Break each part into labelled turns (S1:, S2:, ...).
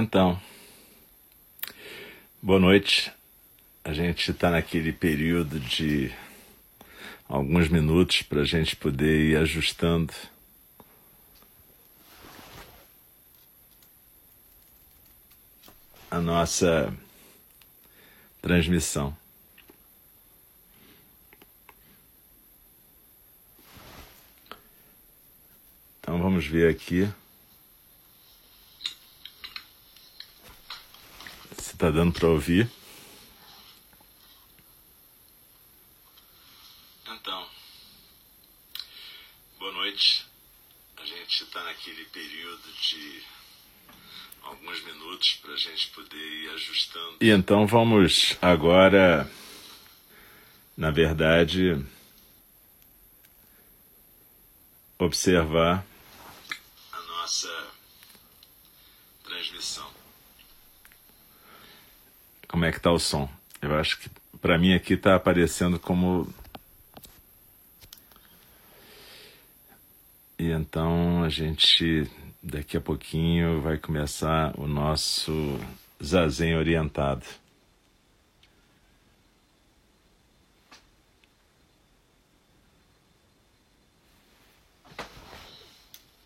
S1: Então, boa noite. A gente está naquele período de alguns minutos para a gente poder ir ajustando a nossa transmissão. Então vamos ver aqui. Está dando para ouvir. Então, boa noite. A gente está naquele período de alguns minutos para a gente poder ir ajustando. E então vamos agora, na verdade, observar a nossa transmissão. Como é que está o som? Eu acho que para mim aqui está aparecendo como e então a gente Daqui a pouquinho vai começar o nosso zazen orientado.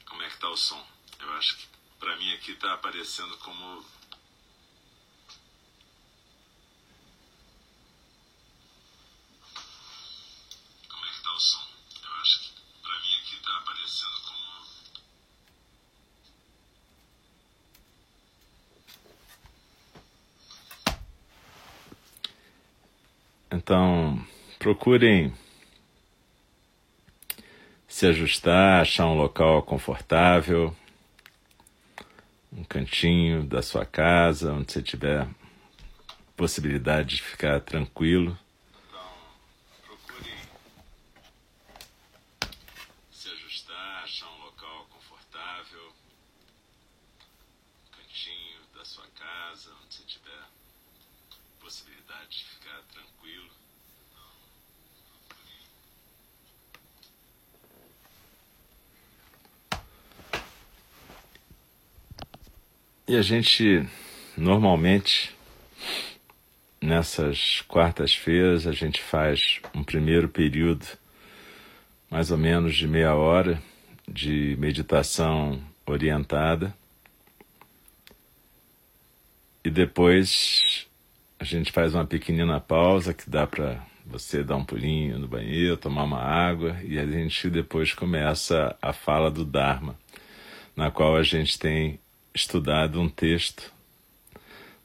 S1: Como é que tá o som? Eu acho que para mim aqui está aparecendo como Como é que tá o som? Eu acho que para mim aqui está aparecendo como Então, procurem se ajustar, achar um local confortável, um cantinho da sua casa, onde você tiver possibilidade de ficar tranquilo. E a gente, normalmente, nessas quartas-feiras, a gente faz um primeiro período, mais ou menos de meia hora, de meditação orientada. E depois a gente faz uma pequenina pausa que dá para você dar um pulinho no banheiro, tomar uma água e a gente depois começa a fala do Dharma, na qual a gente tem estudado um texto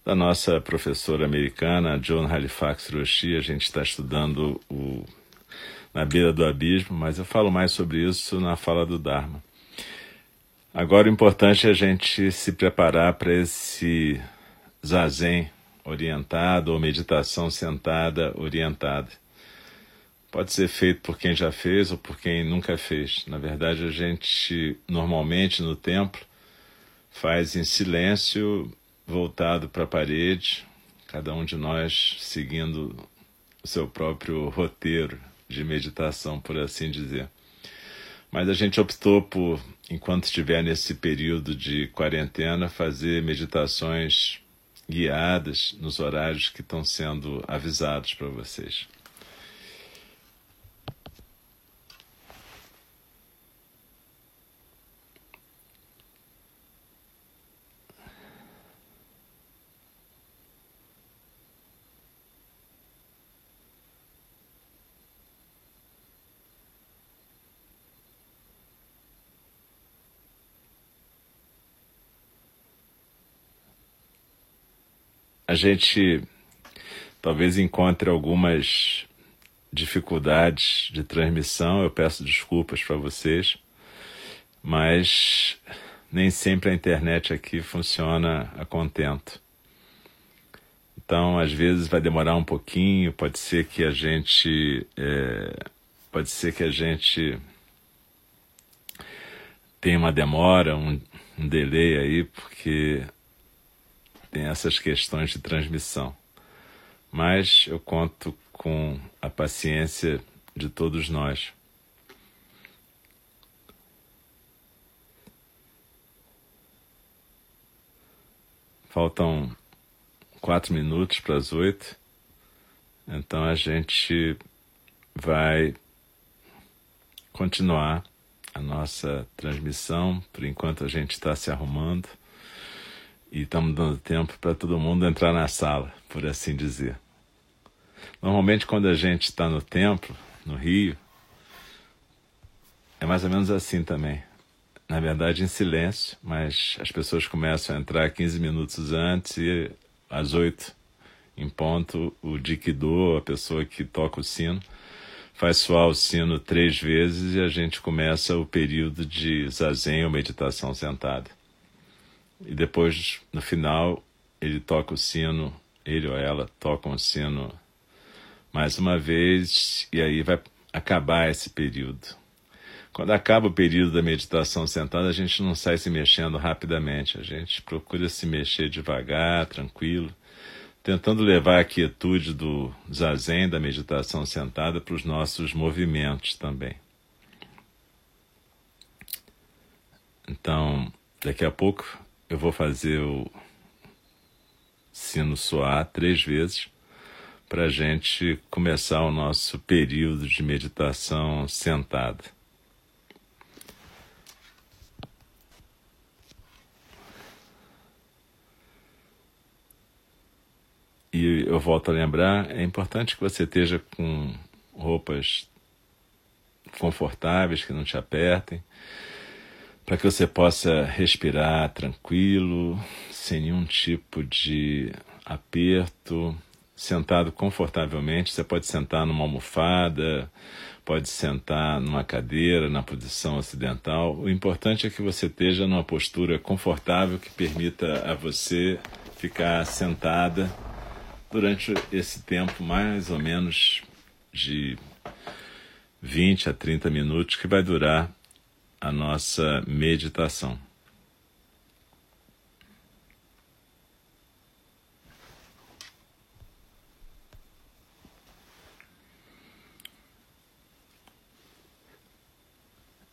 S1: da nossa professora americana, John Halifax Roshi. A gente está estudando o Na Beira do Abismo, mas eu falo mais sobre isso na fala do Dharma. Agora o importante é a gente se preparar para esse zazen orientado ou meditação sentada orientada. Pode ser feito por quem já fez ou por quem nunca fez. Na verdade, a gente normalmente no templo faz em silêncio, voltado para a parede, cada um de nós seguindo o seu próprio roteiro de meditação, por assim dizer. Mas a gente optou por, enquanto estiver nesse período de quarentena, fazer meditações guiadas nos horários que estão sendo avisados para vocês. A gente talvez encontre algumas dificuldades de transmissão. Eu peço desculpas para vocês, mas nem sempre a internet aqui funciona a contento. Então, às vezes vai demorar um pouquinho, pode ser que a gente. É, pode ser que a gente tenha uma demora, um, um delay aí, porque tem essas questões de transmissão. Mas eu conto com a paciência de todos nós. Faltam quatro minutos para as oito. Então a gente vai continuar a nossa transmissão por enquanto a gente está se arrumando e estamos dando tempo para todo mundo entrar na sala, por assim dizer. Normalmente, quando a gente está no templo, no Rio, é mais ou menos assim também. Na verdade, em silêncio, mas as pessoas começam a entrar 15 minutos antes e às 8 em ponto, o Dikido, a pessoa que toca o sino, faz soar o sino três vezes e a gente começa o período de zazen ou meditação sentada. E depois, no final, ele toca o sino, ele ou ela tocam o sino mais uma vez, e aí vai acabar esse período. Quando acaba o período da meditação sentada, a gente não sai se mexendo rapidamente, a gente procura se mexer devagar, tranquilo, tentando levar a quietude do zazen, da meditação sentada, para os nossos movimentos também. Então, daqui a pouco eu vou fazer o sino soar três vezes para a gente começar o nosso período de meditação sentada. E eu volto a lembrar, é importante que você esteja com roupas confortáveis, que não te apertem, para que você possa respirar tranquilo, sem nenhum tipo de aperto, sentado confortavelmente. Você pode sentar numa almofada, pode sentar numa cadeira, na posição ocidental. O importante é que você esteja numa postura confortável que permita a você ficar sentada durante esse tempo, mais ou menos de 20 a 30 minutos, que vai durar a nossa meditação.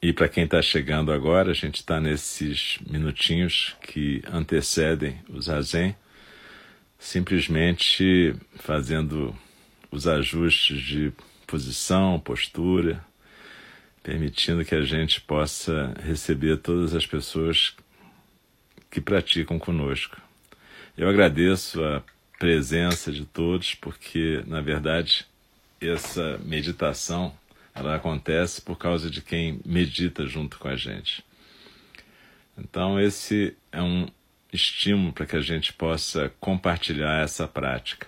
S1: E para quem está chegando agora, a gente está nesses minutinhos que antecedem o zazen, simplesmente fazendo os ajustes de posição, postura, permitindo que a gente possa receber todas as pessoas que praticam conosco. Eu agradeço a presença de todos, porque, na verdade, essa meditação ela acontece por causa de quem medita junto com a gente. Então, esse é um estímulo para que a gente possa compartilhar essa prática.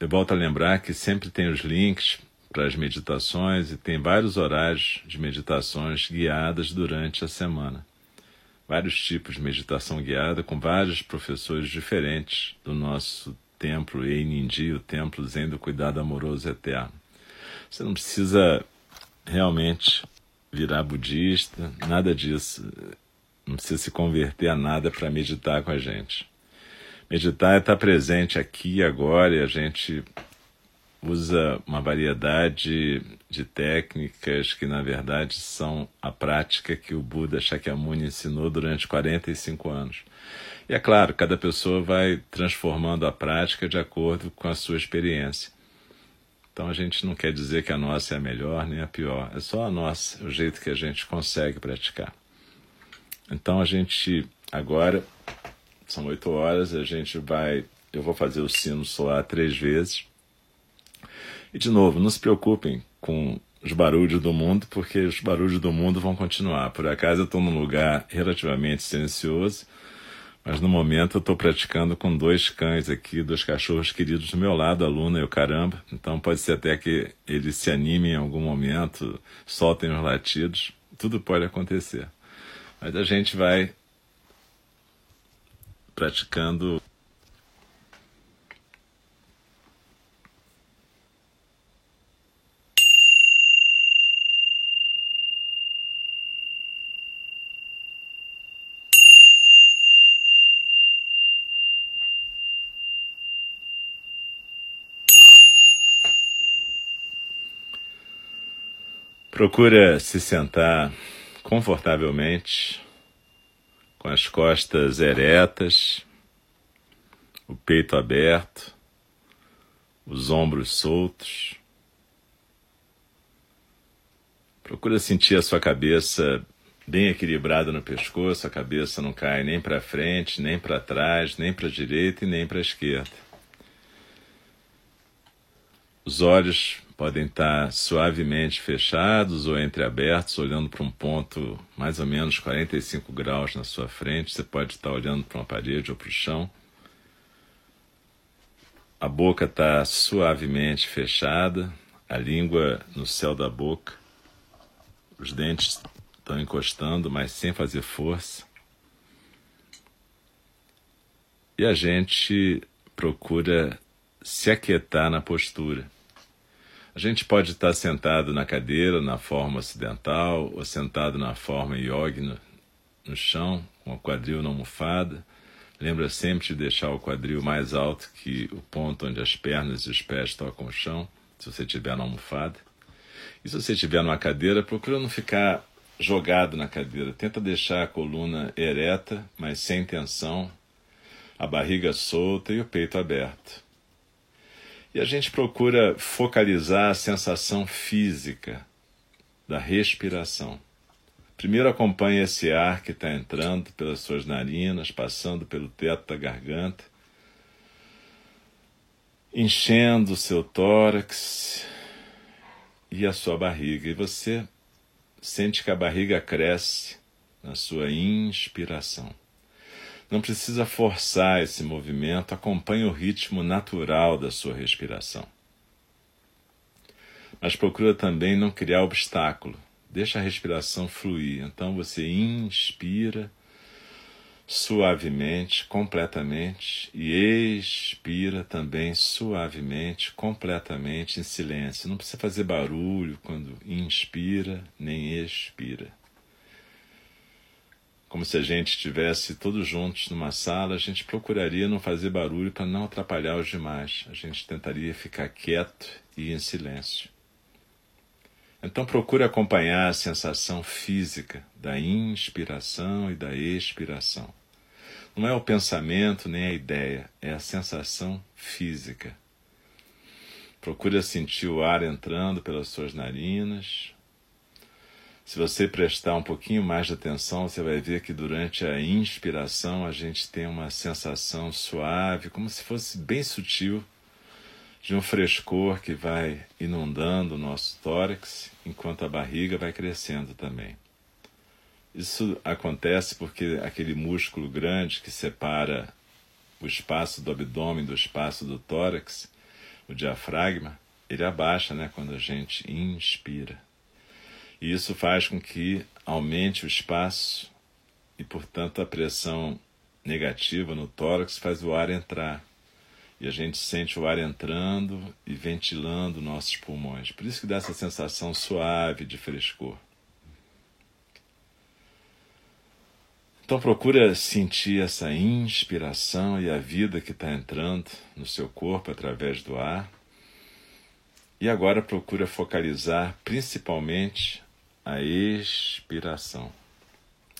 S1: Eu volto a lembrar que sempre tem os links para as meditações e tem vários horários de meditações guiadas durante a semana. Vários tipos de meditação guiada com vários professores diferentes do nosso templo Einindi, o templo Zen do Cuidado Amoroso Eterno. Você não precisa realmente virar budista, nada disso. Não precisa se converter a nada para meditar com a gente. Meditar é estar presente aqui e agora e a gente usa uma variedade de técnicas que, na verdade, são a prática que o Buda Shakyamuni ensinou durante 45 anos. E é claro, cada pessoa vai transformando a prática de acordo com a sua experiência. Então a gente não quer dizer que a nossa é a melhor nem a pior, é só a nossa, o jeito que a gente consegue praticar. Então a gente agora são oito horas, a gente vai, eu vou fazer o sino soar três vezes. E de novo, não se preocupem com os barulhos do mundo, porque os barulhos do mundo vão continuar. Por acaso eu estou num lugar relativamente silencioso mas no momento eu estou praticando com dois cães aqui, dois cachorros queridos do meu lado, a Luna e o Caramba. Então pode ser até que eles se animem em algum momento, soltem os latidos. Tudo pode acontecer. Mas a gente vai praticando Procura se sentar confortavelmente, com as costas eretas, o peito aberto, os ombros soltos. Procura sentir a sua cabeça bem equilibrada no pescoço, a cabeça não cai nem para frente, nem para trás, nem para a direita e nem para a esquerda. Os olhos podem estar suavemente fechados ou entreabertos, olhando para um ponto mais ou menos 45 graus na sua frente. Você pode estar olhando para uma parede ou para o chão. A boca está suavemente fechada, a língua no céu da boca, os dentes estão encostando, mas sem fazer força. E a gente procura se aquietar na postura. A gente pode estar sentado na cadeira, na forma ocidental, ou sentado na forma yogi no, no chão, com o quadril na almofada. Lembra sempre de deixar o quadril mais alto que o ponto onde as pernas e os pés tocam o chão, se você estiver na almofada. E se você estiver numa cadeira, procura não ficar jogado na cadeira. Tenta deixar a coluna ereta, mas sem tensão, a barriga solta e o peito aberto. E a gente procura focalizar a sensação física da respiração. Primeiro acompanhe esse ar que está entrando pelas suas narinas, passando pelo teto da garganta, enchendo o seu tórax e a sua barriga. E você sente que a barriga cresce na sua inspiração. Não precisa forçar esse movimento, acompanhe o ritmo natural da sua respiração. Mas procura também não criar obstáculo. Deixa a respiração fluir. Então você inspira suavemente, completamente, e expira também suavemente, completamente, em silêncio. Não precisa fazer barulho quando inspira nem expira como se a gente estivesse todos juntos numa sala, a gente procuraria não fazer barulho para não atrapalhar os demais. A gente tentaria ficar quieto e em silêncio. Então procure acompanhar a sensação física da inspiração e da expiração. Não é o pensamento nem a ideia, é a sensação física. Procure sentir o ar entrando pelas suas narinas, se você prestar um pouquinho mais de atenção, você vai ver que durante a inspiração a gente tem uma sensação suave, como se fosse bem sutil, de um frescor que vai inundando o nosso tórax, enquanto a barriga vai crescendo também. Isso acontece porque aquele músculo grande que separa o espaço do abdômen do espaço do tórax, o diafragma, ele abaixa né, quando a gente inspira. E isso faz com que aumente o espaço e, portanto, a pressão negativa no tórax faz o ar entrar. E a gente sente o ar entrando e ventilando nossos pulmões. Por isso que dá essa sensação suave de frescor. Então procura sentir essa inspiração e a vida que está entrando no seu corpo através do ar. E agora procura focalizar principalmente a expiração.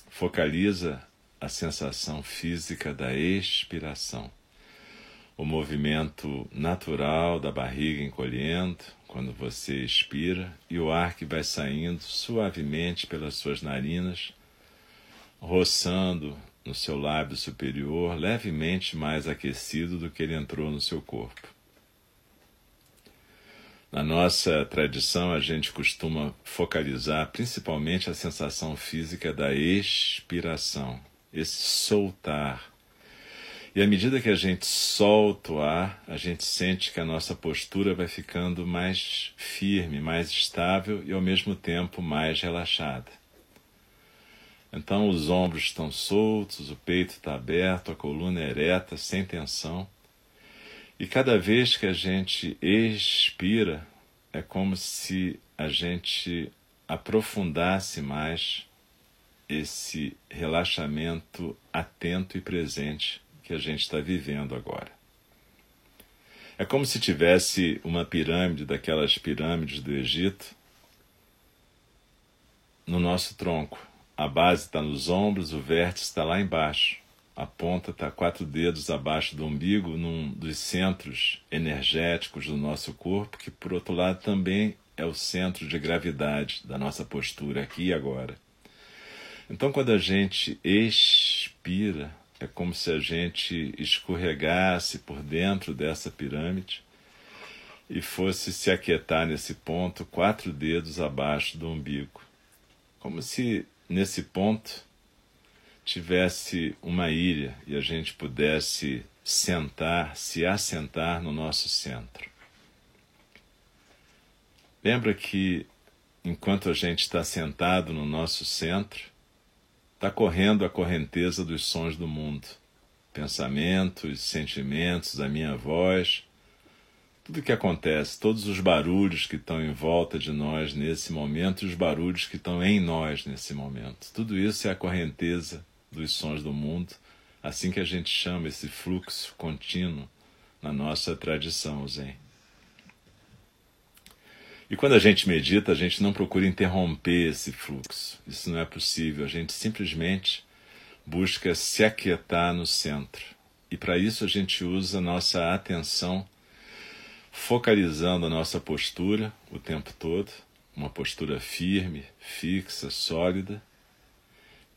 S1: Focaliza a sensação física da expiração. O movimento natural da barriga encolhendo quando você expira e o ar que vai saindo suavemente pelas suas narinas, roçando no seu lábio superior, levemente mais aquecido do que ele entrou no seu corpo. Na nossa tradição, a gente costuma focalizar principalmente a sensação física da expiração, esse soltar. E à medida que a gente solta o ar, a gente sente que a nossa postura vai ficando mais firme, mais estável e ao mesmo tempo mais relaxada. Então os ombros estão soltos, o peito está aberto, a coluna ereta, sem tensão. E cada vez que a gente expira, é como se a gente aprofundasse mais esse relaxamento atento e presente que a gente está vivendo agora. É como se tivesse uma pirâmide, daquelas pirâmides do Egito, no nosso tronco, a base está nos ombros, o vértice está lá embaixo. A ponta está quatro dedos abaixo do umbigo, num dos centros energéticos do nosso corpo, que por outro lado também é o centro de gravidade da nossa postura aqui e agora. Então, quando a gente expira, é como se a gente escorregasse por dentro dessa pirâmide e fosse se aquietar nesse ponto, quatro dedos abaixo do umbigo. Como se nesse ponto tivesse uma ilha e a gente pudesse sentar, se assentar no nosso centro. Lembra que enquanto a gente está sentado no nosso centro, está correndo a correnteza dos sons do mundo, pensamentos, sentimentos, a minha voz, tudo que acontece, todos os barulhos que estão em volta de nós nesse momento e os barulhos que estão em nós nesse momento. Tudo isso é a correnteza dos sons do mundo, assim que a gente chama esse fluxo contínuo na nossa tradição Zen. E quando a gente medita, a gente não procura interromper esse fluxo. Isso não é possível. A gente simplesmente busca se aquietar no centro. E para isso a gente usa nossa atenção focalizando a nossa postura o tempo todo, uma postura firme, fixa, sólida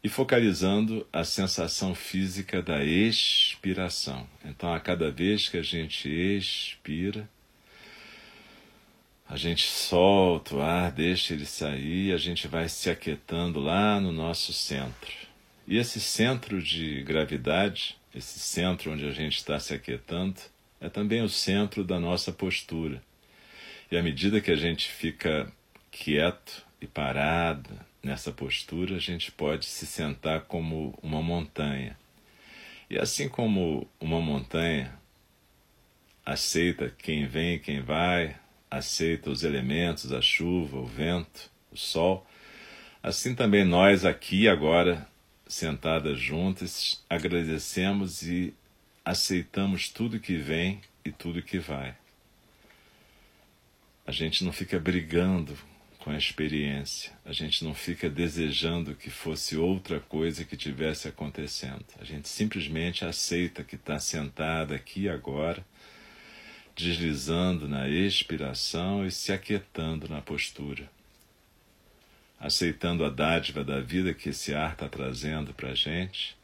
S1: e focalizando a sensação física da expiração. Então, a cada vez que a gente expira, a gente solta o ar, deixa ele sair, a gente vai se aquietando lá no nosso centro. E esse centro de gravidade, esse centro onde a gente está se aquietando, é também o centro da nossa postura. E à medida que a gente fica quieto e parado, Nessa postura, a gente pode se sentar como uma montanha. E assim como uma montanha aceita quem vem e quem vai, aceita os elementos, a chuva, o vento, o sol, assim também nós aqui agora, sentadas juntas, agradecemos e aceitamos tudo que vem e tudo que vai. A gente não fica brigando com a experiência. A gente não fica desejando que fosse outra coisa que tivesse acontecendo. A gente simplesmente aceita que está sentada aqui agora, deslizando na expiração e se aquietando na postura. Aceitando a dádiva da vida que esse ar está trazendo para a gente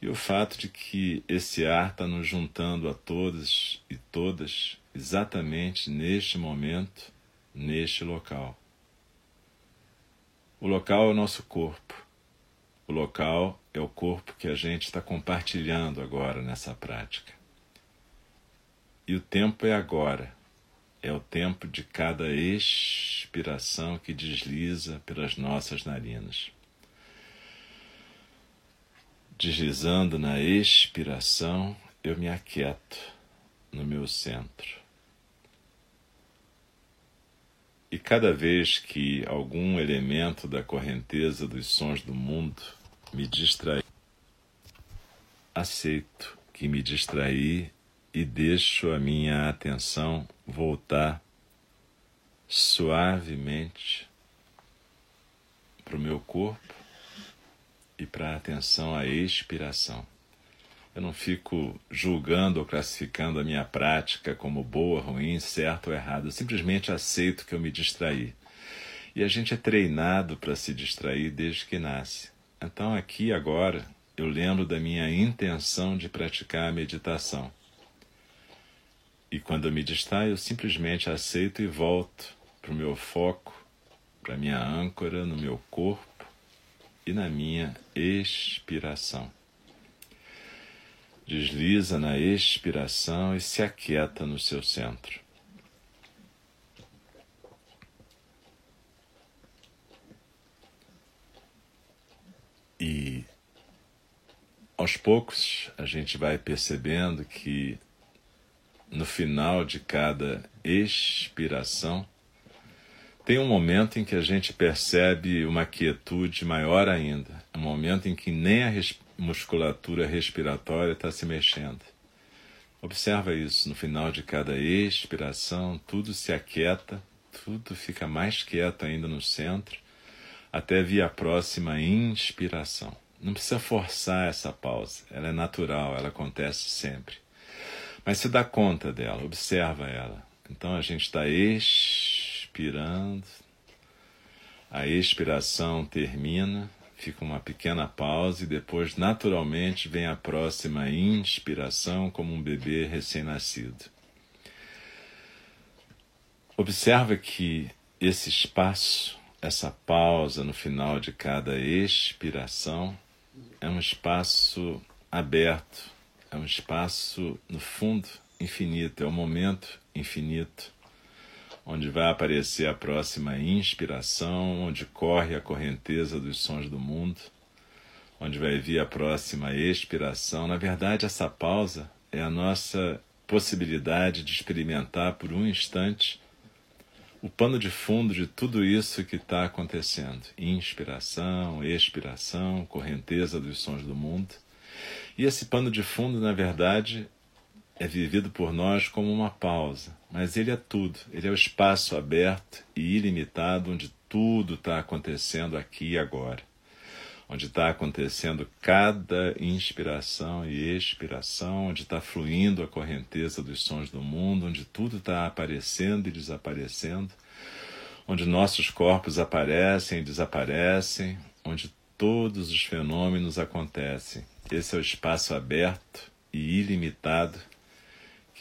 S1: e o fato de que esse ar está nos juntando a todos e todas exatamente neste momento, neste local. O local é o nosso corpo. O local é o corpo que a gente está compartilhando agora nessa prática. E o tempo é agora. É o tempo de cada expiração que desliza pelas nossas narinas. Deslizando na expiração, eu me aquieto no meu centro. E cada vez que algum elemento da correnteza dos sons do mundo me distrai, aceito que me distraí e deixo a minha atenção voltar suavemente para o meu corpo e para a atenção à expiração. Eu não fico julgando ou classificando a minha prática como boa, ruim, certo ou errado. Eu simplesmente aceito que eu me distraí. E a gente é treinado para se distrair desde que nasce. Então, aqui agora, eu lembro da minha intenção de praticar a meditação. E quando eu me distraio, eu simplesmente aceito e volto para o meu foco, para a minha âncora no meu corpo e na minha expiração desliza na expiração e se aquieta no seu centro. E aos poucos a gente vai percebendo que no final de cada expiração tem um momento em que a gente percebe uma quietude maior ainda, um momento em que nem a musculatura respiratória está se mexendo. Observa isso, no final de cada expiração, tudo se aquieta, tudo fica mais quieto ainda no centro, até vir a próxima inspiração. Não precisa forçar essa pausa, ela é natural, ela acontece sempre. Mas se dá conta dela, observa ela. Então a gente está expirando, a expiração termina, fica uma pequena pausa e depois, naturalmente, vem a próxima inspiração, como um bebê recém-nascido. Observa que esse espaço, essa pausa no final de cada expiração, é um espaço aberto, é um espaço, no fundo, infinito, é um momento infinito, onde vai aparecer a próxima inspiração, onde corre a correnteza dos sons do mundo, onde vai vir a próxima expiração. Na verdade, essa pausa é a nossa possibilidade de experimentar por um instante o pano de fundo de tudo isso que está acontecendo. Inspiração, expiração, correnteza dos sons do mundo. E esse pano de fundo, na verdade, é vivido por nós como uma pausa, mas ele é tudo. Ele é o espaço aberto e ilimitado onde tudo está acontecendo aqui e agora. Onde está acontecendo cada inspiração e expiração, onde está fluindo a correnteza dos sons do mundo, onde tudo está aparecendo e desaparecendo, onde nossos corpos aparecem e desaparecem, onde todos os fenômenos acontecem. Esse é o espaço aberto e ilimitado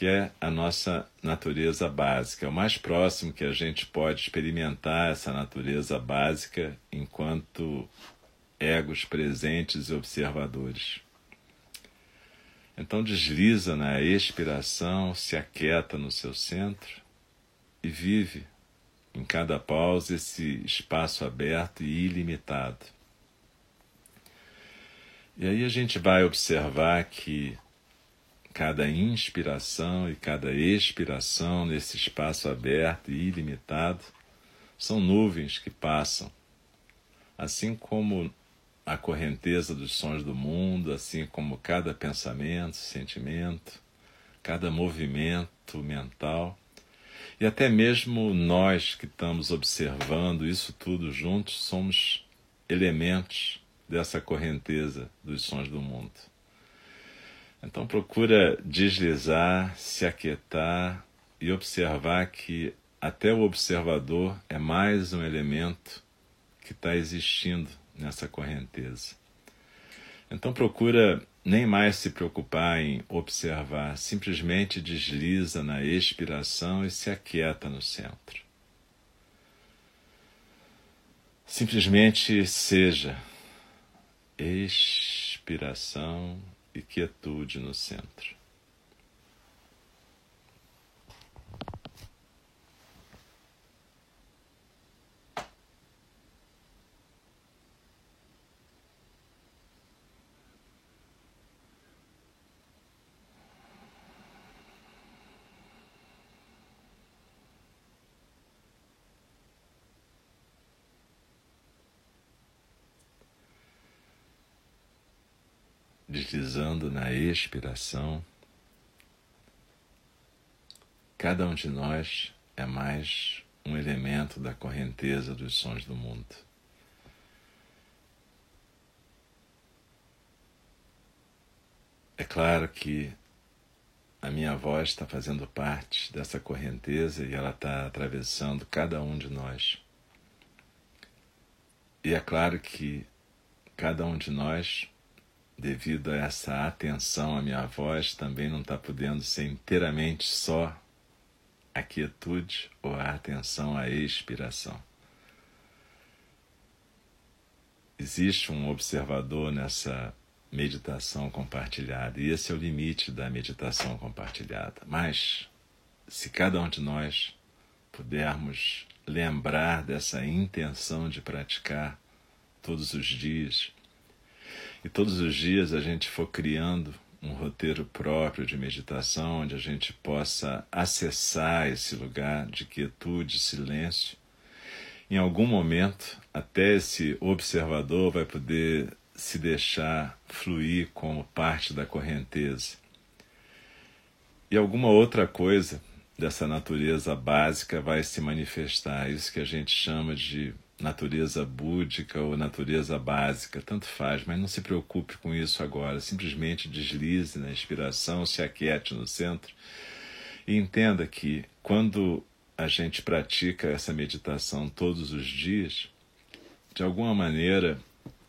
S1: que é a nossa natureza básica. É o mais próximo que a gente pode experimentar essa natureza básica enquanto egos presentes e observadores. Então desliza na expiração, se aquieta no seu centro e vive em cada pausa esse espaço aberto e ilimitado. E aí a gente vai observar que cada inspiração e cada expiração nesse espaço aberto e ilimitado são nuvens que passam, assim como a correnteza dos sons do mundo, assim como cada pensamento, sentimento, cada movimento mental, e até mesmo nós que estamos observando isso tudo juntos somos elementos dessa correnteza dos sons do mundo. Então procura deslizar, se aquietar e observar que até o observador é mais um elemento que está existindo nessa correnteza. Então procura nem mais se preocupar em observar, simplesmente desliza na expiração e se aquieta no centro. Simplesmente seja expiração e quietude no centro. Deslizando na expiração. Cada um de nós é mais um elemento da correnteza dos sons do mundo. É claro que a minha voz está fazendo parte dessa correnteza e ela está atravessando cada um de nós. E é claro que cada um de nós devido a essa atenção à minha voz, também não está podendo ser inteiramente só a quietude ou a atenção à expiração. Existe um observador nessa meditação compartilhada, e esse é o limite da meditação compartilhada. Mas, se cada um de nós pudermos lembrar dessa intenção de praticar todos os dias, e todos os dias a gente for criando um roteiro próprio de meditação, onde a gente possa acessar esse lugar de quietude, silêncio. Em algum momento, até esse observador vai poder se deixar fluir como parte da correnteza. E alguma outra coisa dessa natureza básica vai se manifestar. Isso que a gente chama de natureza búdica ou natureza básica, tanto faz, mas não se preocupe com isso agora. Simplesmente deslize na inspiração, se aquiete no centro. E entenda que quando a gente pratica essa meditação todos os dias, de alguma maneira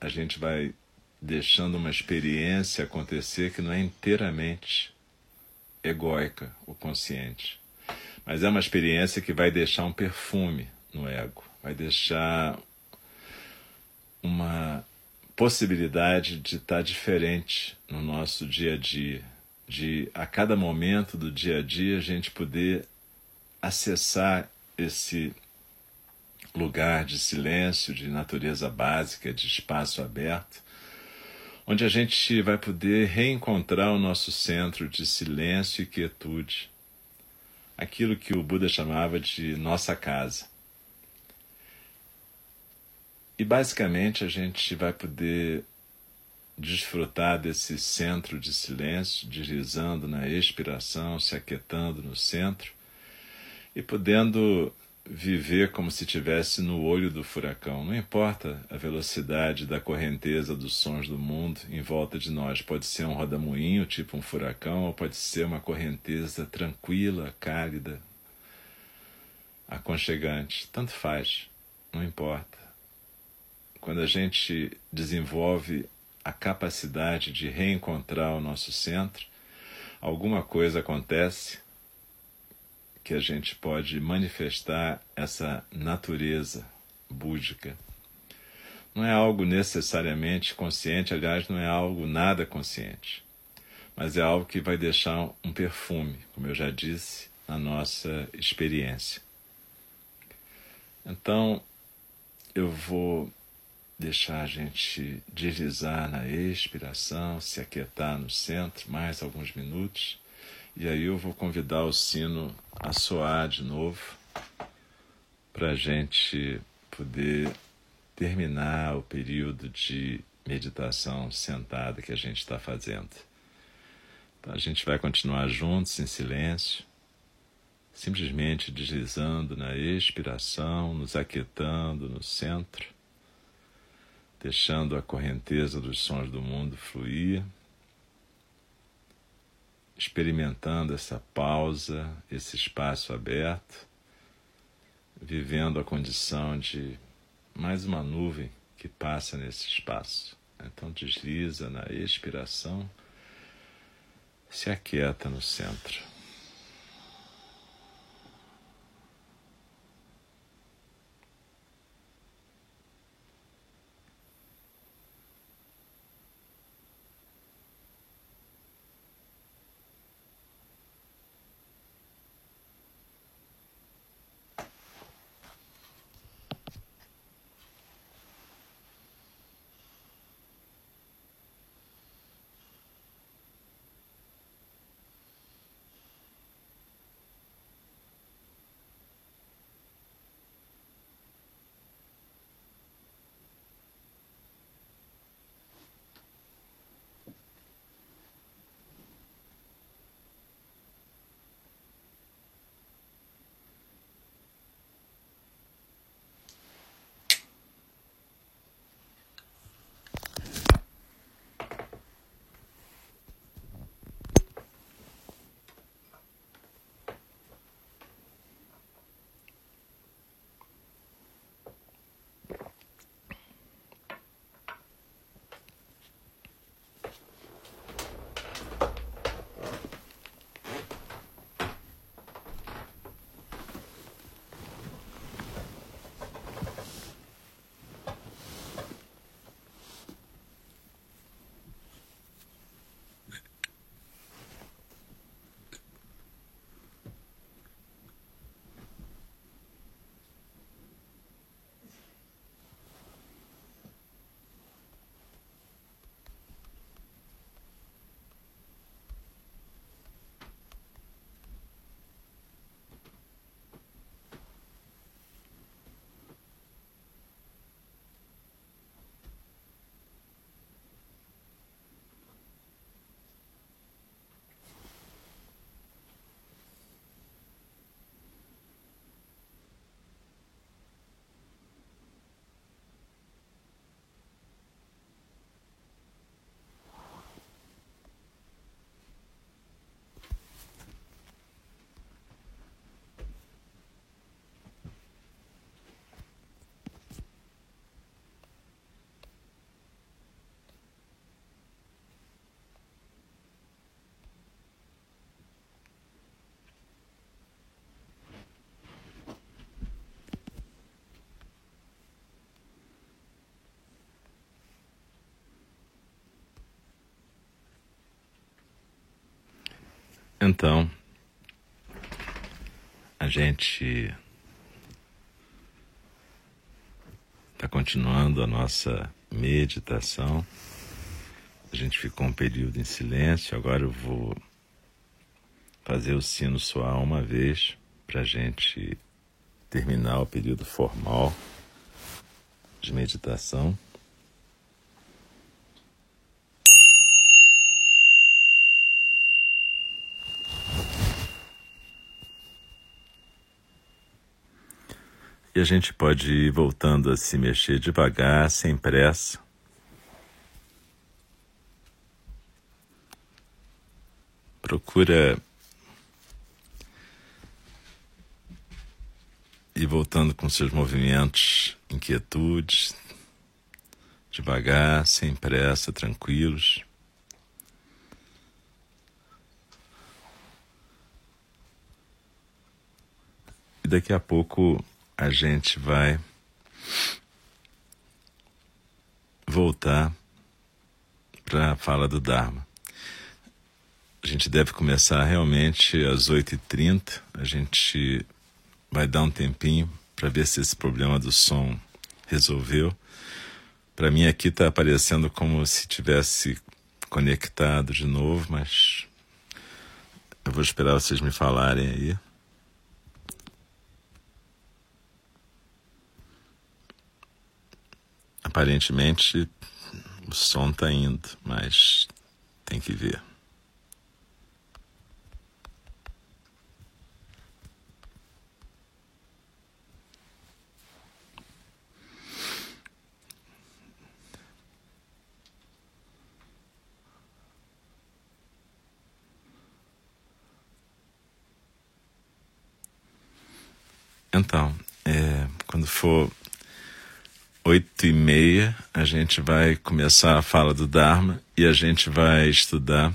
S1: a gente vai deixando uma experiência acontecer que não é inteiramente egóica ou consciente, mas é uma experiência que vai deixar um perfume no ego, vai deixar uma possibilidade de estar diferente no nosso dia a dia, de a cada momento do dia a dia a gente poder acessar esse lugar de silêncio, de natureza básica, de espaço aberto, onde a gente vai poder reencontrar o nosso centro de silêncio e quietude, aquilo que o Buda chamava de nossa casa. E basicamente a gente vai poder desfrutar desse centro de silêncio, deslizando na expiração, se aquietando no centro e podendo viver como se estivesse no olho do furacão. Não importa a velocidade da correnteza dos sons do mundo em volta de nós. Pode ser um rodamuinho, tipo um furacão, ou pode ser uma correnteza tranquila, cálida, aconchegante. Tanto faz, não importa. Quando a gente desenvolve a capacidade de reencontrar o nosso centro, alguma coisa acontece que a gente pode manifestar essa natureza búdica. Não é algo necessariamente consciente, aliás, não é algo nada consciente, mas é algo que vai deixar um perfume, como eu já disse, na nossa experiência. Então, eu vou deixar a gente deslizar na expiração, se aquietar no centro mais alguns minutos e aí eu vou convidar o sino a soar de novo para a gente poder terminar o período de meditação sentada que a gente está fazendo. Então a gente vai continuar juntos em silêncio, simplesmente deslizando na expiração, nos aquietando no centro, deixando a correnteza dos sons do mundo fluir experimentando essa pausa, esse espaço aberto, vivendo a condição de mais uma nuvem que passa nesse espaço. Então desliza na expiração, se aquieta no centro. Então, a gente está continuando a nossa meditação. A gente ficou um período em silêncio, agora eu vou fazer o sino soar uma vez para a gente terminar o período formal de meditação. E a gente pode ir voltando a se mexer devagar, sem pressa. Procura ir voltando com seus movimentos, inquietudes, devagar, sem pressa, tranquilos. E daqui a pouco a gente vai voltar para a fala do Dharma. A gente deve começar realmente às 8h30. A gente vai dar um tempinho para ver se esse problema do som resolveu. Para mim aqui está aparecendo como se tivesse conectado de novo, mas eu vou esperar vocês me falarem aí. Aparentemente o som está indo, mas tem que ver. Então, é, quando for oito e meia, a gente vai começar a fala do Dharma e a gente vai estudar.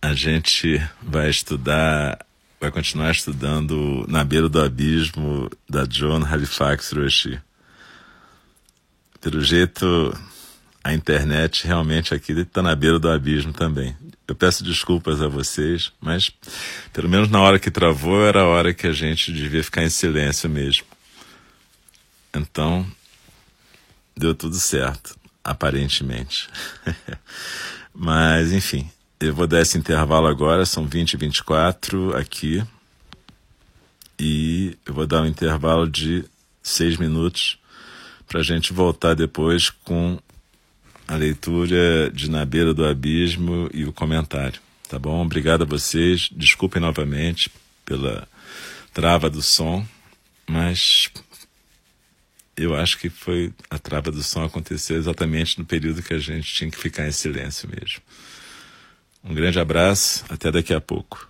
S1: A gente vai estudar, vai continuar estudando Na Beira do Abismo, da John Halifax Roshi. Pelo jeito, a internet realmente aqui está na beira do abismo também. Eu peço desculpas a vocês, mas pelo menos na hora que travou era a hora que a gente devia ficar em silêncio mesmo. Então, deu tudo certo, aparentemente. mas, enfim, eu vou dar esse intervalo agora, são 20 e 24 aqui. E eu vou dar um intervalo de seis minutos para a gente voltar depois com a leitura de Na Beira do Abismo e o comentário. Tá bom? Obrigado a vocês. Desculpem novamente pela trava do som, mas eu acho que foi a trava do som aconteceu exatamente no período que a gente tinha que ficar em silêncio mesmo. Um grande abraço, até daqui a pouco.